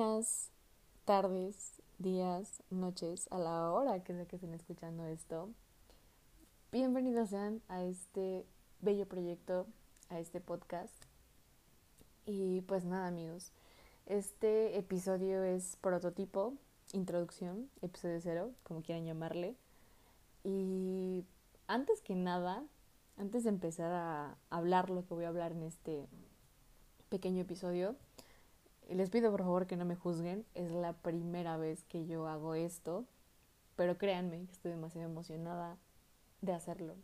buenas tardes, días, noches, a la hora que sea que estén escuchando esto. Bienvenidos sean a este bello proyecto, a este podcast. Y pues nada amigos, este episodio es prototipo, introducción, episodio cero, como quieran llamarle. Y antes que nada, antes de empezar a hablar lo que voy a hablar en este pequeño episodio, les pido por favor que no me juzguen, es la primera vez que yo hago esto, pero créanme estoy demasiado emocionada de hacerlo.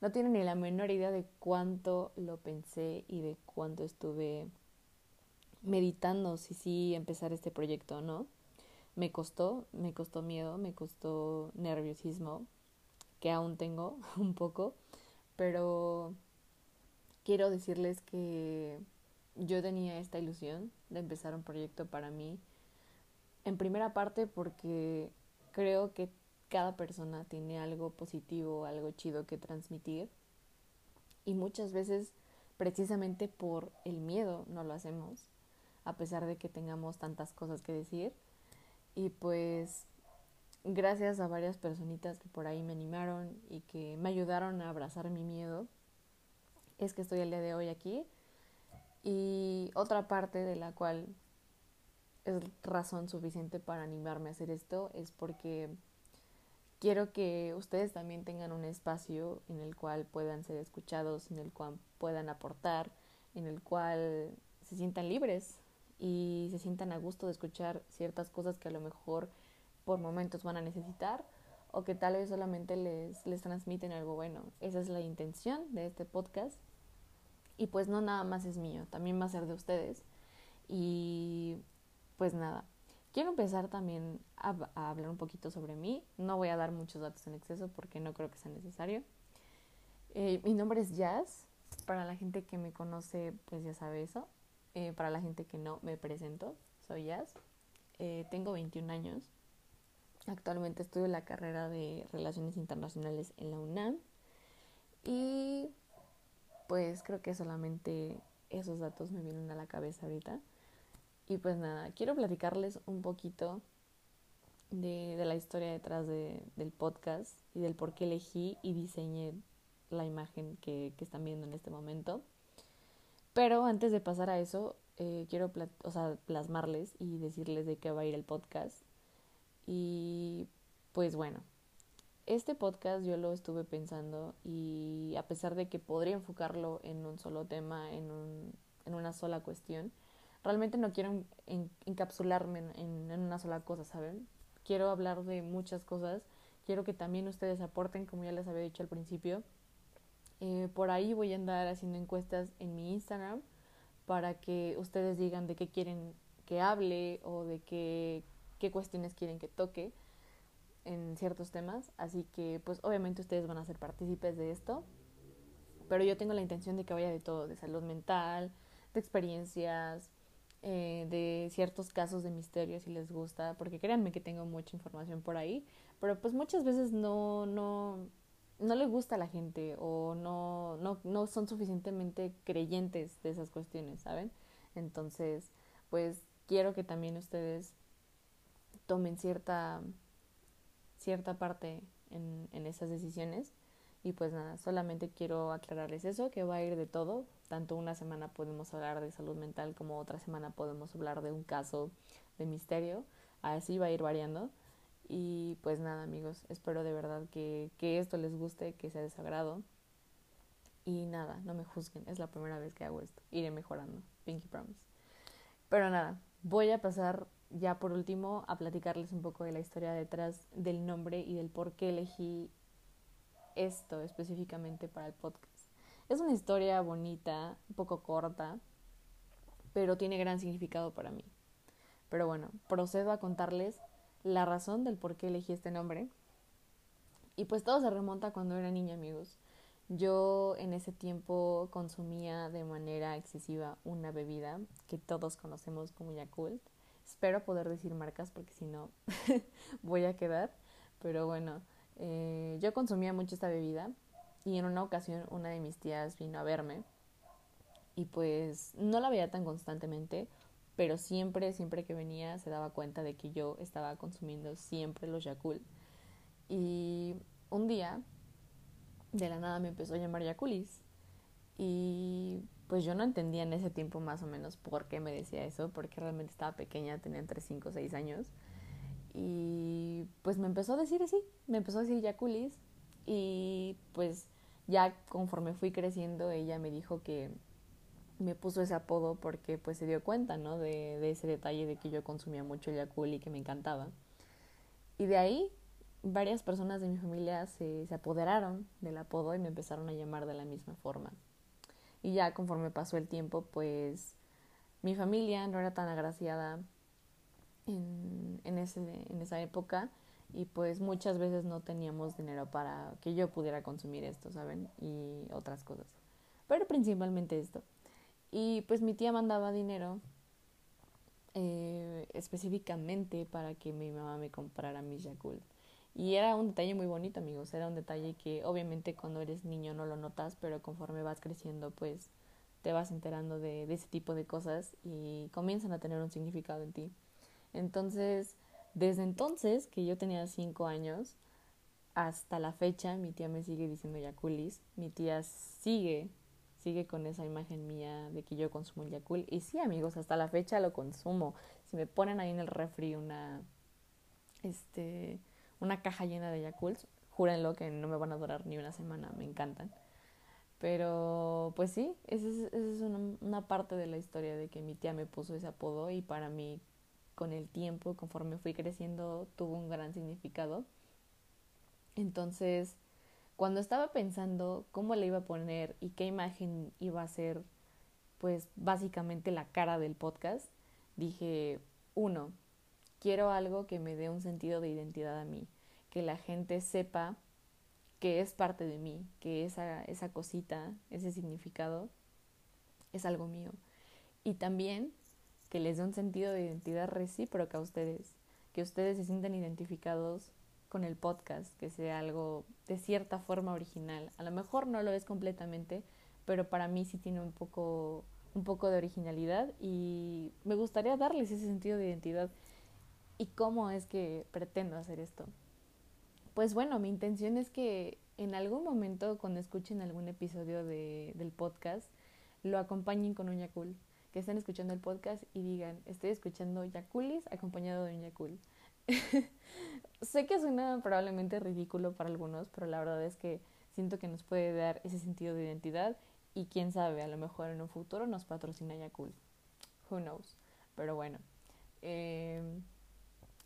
No tienen ni la menor idea de cuánto lo pensé y de cuánto estuve meditando si sí empezar este proyecto o no. Me costó, me costó miedo, me costó nerviosismo, que aún tengo un poco, pero quiero decirles que yo tenía esta ilusión de empezar un proyecto para mí. En primera parte porque creo que cada persona tiene algo positivo, algo chido que transmitir. Y muchas veces precisamente por el miedo no lo hacemos, a pesar de que tengamos tantas cosas que decir. Y pues gracias a varias personitas que por ahí me animaron y que me ayudaron a abrazar mi miedo, es que estoy el día de hoy aquí y otra parte de la cual es razón suficiente para animarme a hacer esto es porque quiero que ustedes también tengan un espacio en el cual puedan ser escuchados, en el cual puedan aportar, en el cual se sientan libres y se sientan a gusto de escuchar ciertas cosas que a lo mejor por momentos van a necesitar o que tal vez solamente les, les transmiten algo bueno. Esa es la intención de este podcast y pues no nada más es mío, también va a ser de ustedes. Y pues nada, quiero empezar también a, hablar un poquito sobre mí. No voy a dar muchos datos en exceso porque no creo que sea necesario. Eh, mi nombre es Jazz. Para la gente que me conoce, pues ya sabe eso. Eh, para la gente que no, me presento. Soy Jazz. Eh, tengo 21 años. Actualmente estudio la carrera de Relaciones Internacionales en la UNAM. Y pues creo que solamente esos datos me vienen a la cabeza ahorita. Y pues nada, quiero platicarles un poquito de, de la historia detrás de, del podcast y del por qué elegí y diseñé la imagen que, que están viendo en este momento. Pero antes de pasar a eso, eh, quiero o sea, plasmarles y decirles de qué va a ir el podcast. Y pues bueno, este podcast yo lo estuve pensando y a pesar de que podría enfocarlo en un solo tema, en, un, en una sola cuestión, realmente no quiero encapsularme en, en, una sola cosa, ¿saben? Quiero hablar de muchas cosas, quiero que también ustedes aporten, como ya les había dicho al principio. Eh, por ahí voy a andar haciendo encuestas en mi Instagram para que ustedes digan de qué quieren que hable o de qué, qué cuestiones quieren que toque en ciertos temas, así que pues obviamente ustedes van a ser partícipes de esto, pero yo tengo la intención de que vaya de todo, de salud mental, de experiencias, eh, de ciertos casos de misterio si les gusta, porque créanme que tengo mucha información por ahí, pero pues muchas veces no, no, no le gusta a la gente o no, no, no son suficientemente creyentes de esas cuestiones, ¿saben? Entonces, pues quiero que también ustedes tomen cierta cierta parte en, en esas decisiones. Y pues nada, solamente quiero aclararles eso, que va a ir de todo. Tanto una semana podemos hablar de salud mental como otra semana podemos hablar de un caso de misterio. Así va a ir variando. Y pues nada amigos, espero de verdad que, que esto les guste, que sea desagrado. Y nada, no me juzguen, es la primera vez que hago esto. Iré mejorando, Pinky Promise. Pero nada, voy a pasar ya por último a platicarles un poco de la historia detrás del nombre y del por qué elegí esto específicamente para el podcast. Es una historia bonita, un poco corta, pero tiene gran significado para mí. Pero bueno, procedo a contarles la razón del por qué elegí este nombre. Y pues todo se remonta cuando era niña, amigos. Yo en ese tiempo consumía de manera excesiva una bebida que todos conocemos como Yakult Espero poder decir marcas porque si no voy a quedar. Pero bueno, eh, yo consumía mucho esta bebida y en una ocasión una de mis tías vino a verme y pues no la veía tan constantemente, pero siempre, siempre que venía se daba cuenta de que yo estaba consumiendo siempre los Yakult. Y un día, de la nada me empezó a llamar Yakulis. Y pues yo no entendía en ese tiempo más o menos por qué me decía eso, porque realmente estaba pequeña, tenía entre 5 o 6 años. Y pues me empezó a decir así, me empezó a decir Yakulis. Y pues ya conforme fui creciendo, ella me dijo que me puso ese apodo porque pues se dio cuenta, ¿no? De, de ese detalle de que yo consumía mucho el Yakult y que me encantaba. Y de ahí varias personas de mi familia se, se apoderaron del apodo y me empezaron a llamar de la misma forma. Y ya conforme pasó el tiempo, pues mi familia no era tan agraciada en, en, ese, en esa época y pues muchas veces no teníamos dinero para que yo pudiera consumir esto, ¿saben? Y otras cosas. Pero principalmente esto. Y pues mi tía mandaba dinero eh, específicamente para que mi mamá me comprara mis Yakult. Y era un detalle muy bonito, amigos. Era un detalle que obviamente cuando eres niño no lo notas, pero conforme vas creciendo, pues te vas enterando de, de ese tipo de cosas y comienzan a tener un significado en ti. Entonces, desde entonces, que yo tenía cinco años, hasta la fecha, mi tía me sigue diciendo Yakulis. Mi tía sigue, sigue con esa imagen mía de que yo consumo el Yakul. Y sí, amigos, hasta la fecha lo consumo. Si me ponen ahí en el refri una, este, una caja llena de Yakults, júrenlo que no me van a durar ni una semana, me encantan. Pero pues sí, esa es, una, una, parte de la historia de que mi tía me puso ese apodo y para mí con el tiempo, conforme fui creciendo, tuvo un gran significado. Entonces, cuando estaba pensando cómo le iba a poner y qué imagen iba a ser, pues básicamente la cara del podcast, dije, uno, quiero algo que me dé un sentido de identidad a mí, que la gente sepa que es parte de mí, que esa, esa cosita, ese significado es algo mío. Y también que les dé un sentido de identidad recíproca a ustedes, que ustedes se sientan identificados con el podcast, que sea algo de cierta forma original. A lo mejor no lo es completamente, pero para mí sí tiene un poco, un poco de originalidad y me gustaría darles ese sentido de identidad. ¿Y cómo es que pretendo hacer esto? Pues bueno, mi intención es que en algún momento cuando escuchen algún episodio de, del podcast, lo acompañen con un Yakul, que estén escuchando el podcast y digan, estoy escuchando Yakulis acompañado de un Yakul. sé que suena probablemente ridículo para algunos, pero la verdad es que siento que nos puede dar ese sentido de identidad y quién sabe, a lo mejor en un futuro nos patrocina Yakul. Who knows? Pero bueno, eh,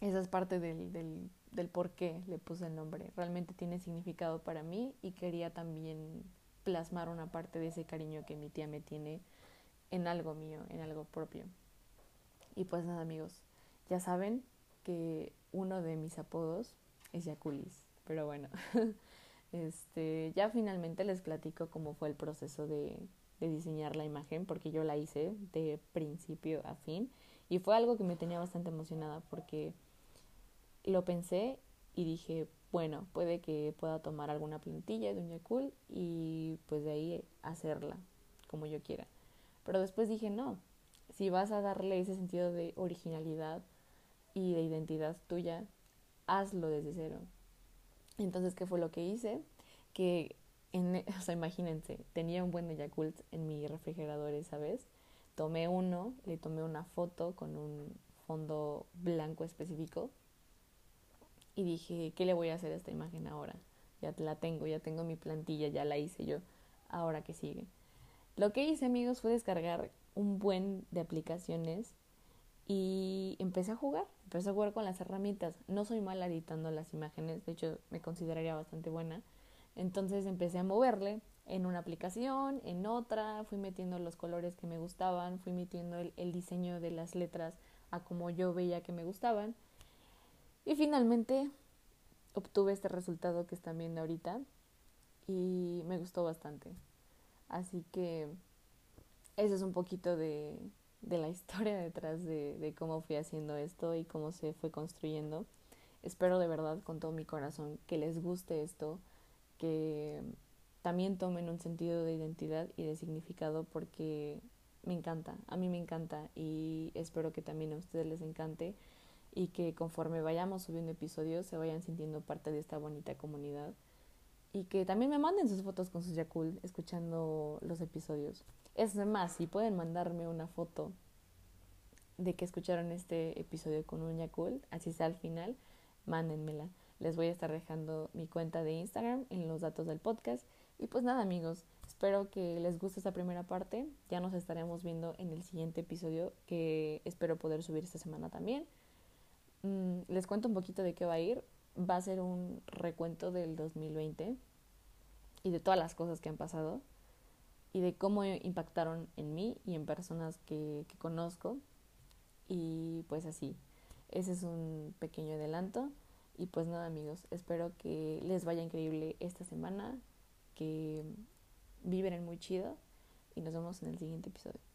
esa es parte del, del del por qué le puse el nombre. Realmente tiene significado para mí y quería también plasmar una parte de ese cariño que mi tía me tiene en algo mío, en algo propio. Y pues nada amigos, ya saben que uno de mis apodos es Yakulis, pero bueno, este, ya finalmente les platico cómo fue el proceso de, de diseñar la imagen, porque yo la hice de principio a fin y fue algo que me tenía bastante emocionada porque lo pensé y dije, bueno, puede que pueda tomar alguna plantilla de un Yakult y pues de ahí hacerla como yo quiera. Pero después dije, no, si vas a darle ese sentido de originalidad y de identidad tuya, hazlo desde cero. Entonces, ¿qué fue lo que hice? Que, en, o sea, imagínense, tenía un buen de Yakult en mi refrigerador esa vez. Tomé uno, le tomé una foto con un fondo blanco específico y dije, ¿qué le voy a hacer a esta imagen ahora? Ya la tengo, ya tengo mi plantilla, ya la hice yo. Ahora que sigue. Lo que hice, amigos, fue descargar un buen de aplicaciones y empecé a jugar, empecé a jugar con las herramientas. No soy mal editando las imágenes, de hecho me consideraría bastante buena. Entonces empecé a moverle en una aplicación, en otra, fui metiendo los colores que me gustaban, fui metiendo el diseño de las letras a como yo veía que me gustaban y finalmente obtuve este resultado que están viendo ahorita y me gustó bastante. Así que ese es un poquito de, de la historia detrás de, de, cómo fui haciendo esto y cómo se fue construyendo. Espero de verdad con todo mi corazón que les guste esto, que también tomen un sentido de identidad y de significado porque me encanta, a mí me encanta y espero que también a ustedes les encante y que conforme vayamos subiendo episodios se vayan sintiendo parte de esta bonita comunidad y que también me manden sus fotos con sus Yakult escuchando los episodios. Es más, si pueden mandarme una foto de que escucharon este episodio con un Yakult, así sea al final, mándenmela. Les voy a estar dejando mi cuenta de Instagram en los datos del podcast. Y pues nada amigos, espero que les guste esta primera parte. Ya nos estaremos viendo en el siguiente episodio que espero poder subir esta semana también. Mm, les cuento un poquito de qué va a ir. Va a ser un recuento del 2020 y de todas las cosas que han pasado y de cómo impactaron en mí y en personas que, conozco. Y pues así, ese es un pequeño adelanto. Y pues nada amigos, espero que les vaya increíble esta semana, que viven muy chido y nos vemos en el siguiente episodio.